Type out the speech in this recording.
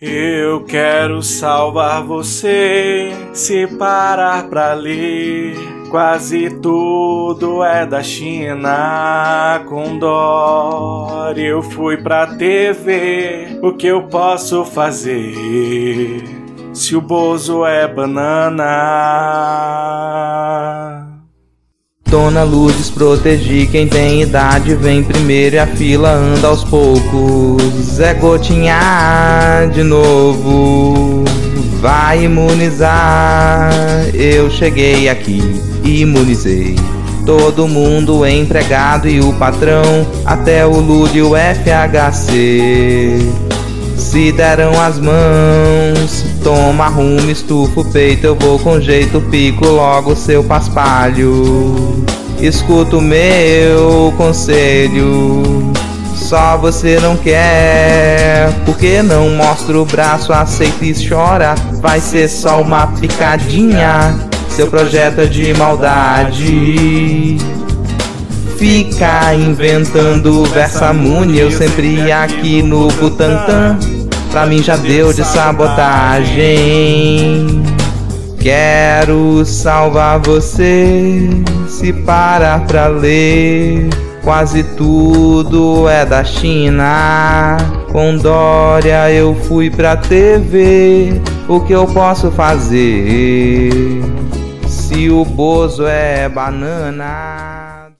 Eu quero salvar você, se parar pra ler. Quase tudo é da China com dó. Eu fui pra TV, o que eu posso fazer? Se o Bozo é banana. Dona Lourdes, protegi quem tem idade, vem primeiro e a fila anda aos poucos. É gotinha de novo, vai imunizar. Eu cheguei aqui, imunizei. Todo mundo empregado e o patrão, até o Lud e o FHC. Se deram as mãos, toma rumo, estufa o peito, eu vou com jeito, pico logo seu paspalho. Escuta o meu conselho, só você não quer, porque não mostra o braço, aceita e chora, vai ser só uma picadinha. Seu projeto é de maldade fica inventando versamune Eu sempre aqui no Butantan Pra mim já deu de sabotagem. Quero salvar você Se parar pra ler. Quase tudo é da China. Com Dória eu fui pra TV O que eu posso fazer? Se o Bozo é banana